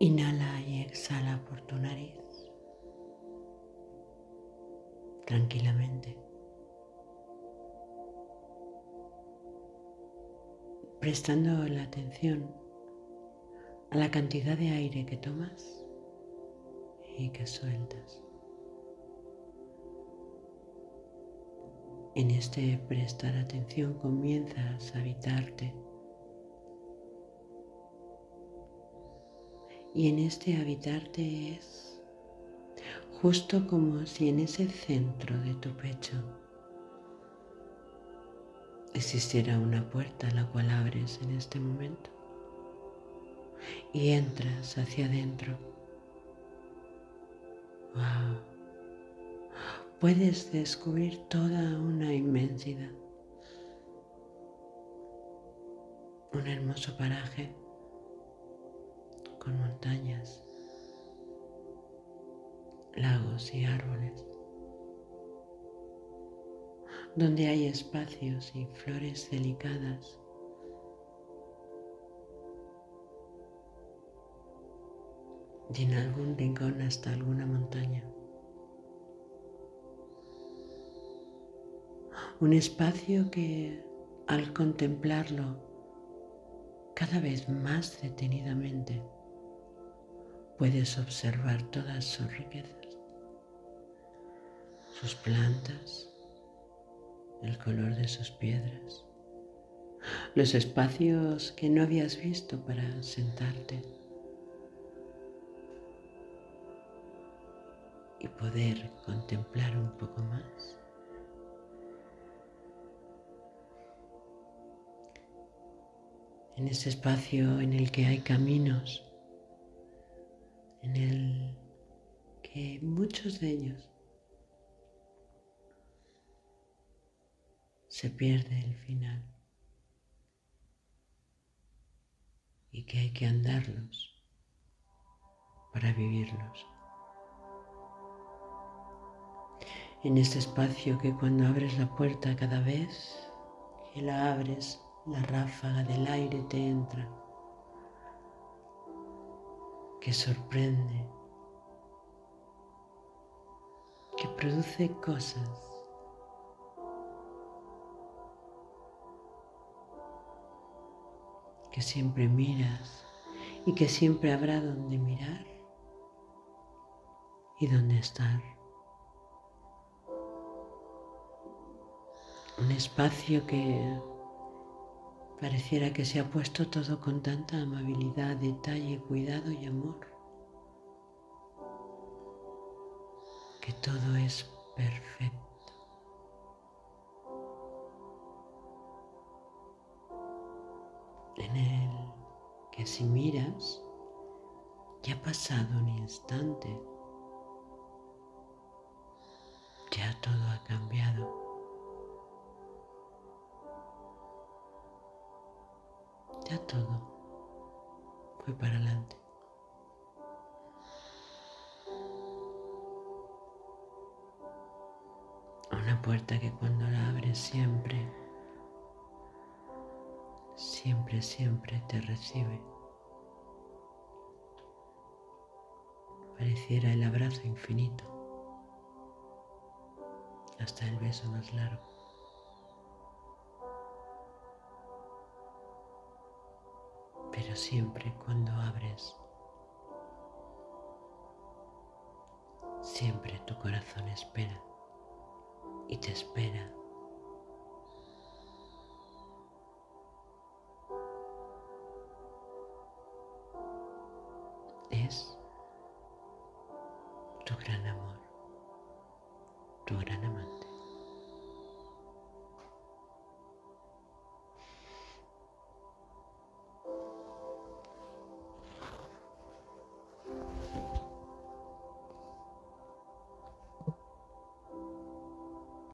Inhala y exhala por tu nariz tranquilamente. Prestando la atención a la cantidad de aire que tomas y que sueltas. En este prestar atención comienzas a habitarte y en este habitarte es justo como si en ese centro de tu pecho existiera una puerta la cual abres en este momento y entras hacia adentro. Wow. Puedes descubrir toda una inmensidad, un hermoso paraje montañas, lagos y árboles, donde hay espacios y flores delicadas. Y en algún rincón hasta alguna montaña. Un espacio que al contemplarlo cada vez más detenidamente puedes observar todas sus riquezas, sus plantas, el color de sus piedras, los espacios que no habías visto para sentarte y poder contemplar un poco más. En ese espacio en el que hay caminos en el que muchos de ellos se pierde el final y que hay que andarlos para vivirlos. En este espacio que cuando abres la puerta cada vez que la abres, la ráfaga del aire te entra que sorprende, que produce cosas. que siempre miras y que siempre habrá donde mirar y donde estar. Un espacio que Pareciera que se ha puesto todo con tanta amabilidad, detalle, cuidado y amor, que todo es perfecto. En el que si miras, ya ha pasado un instante, ya todo ha cambiado. Ya todo fue para adelante. Una puerta que cuando la abres siempre, siempre, siempre te recibe. Pareciera el abrazo infinito, hasta el beso más largo. Siempre cuando abres, siempre tu corazón espera y te espera. Es tu gran amor, tu gran amante.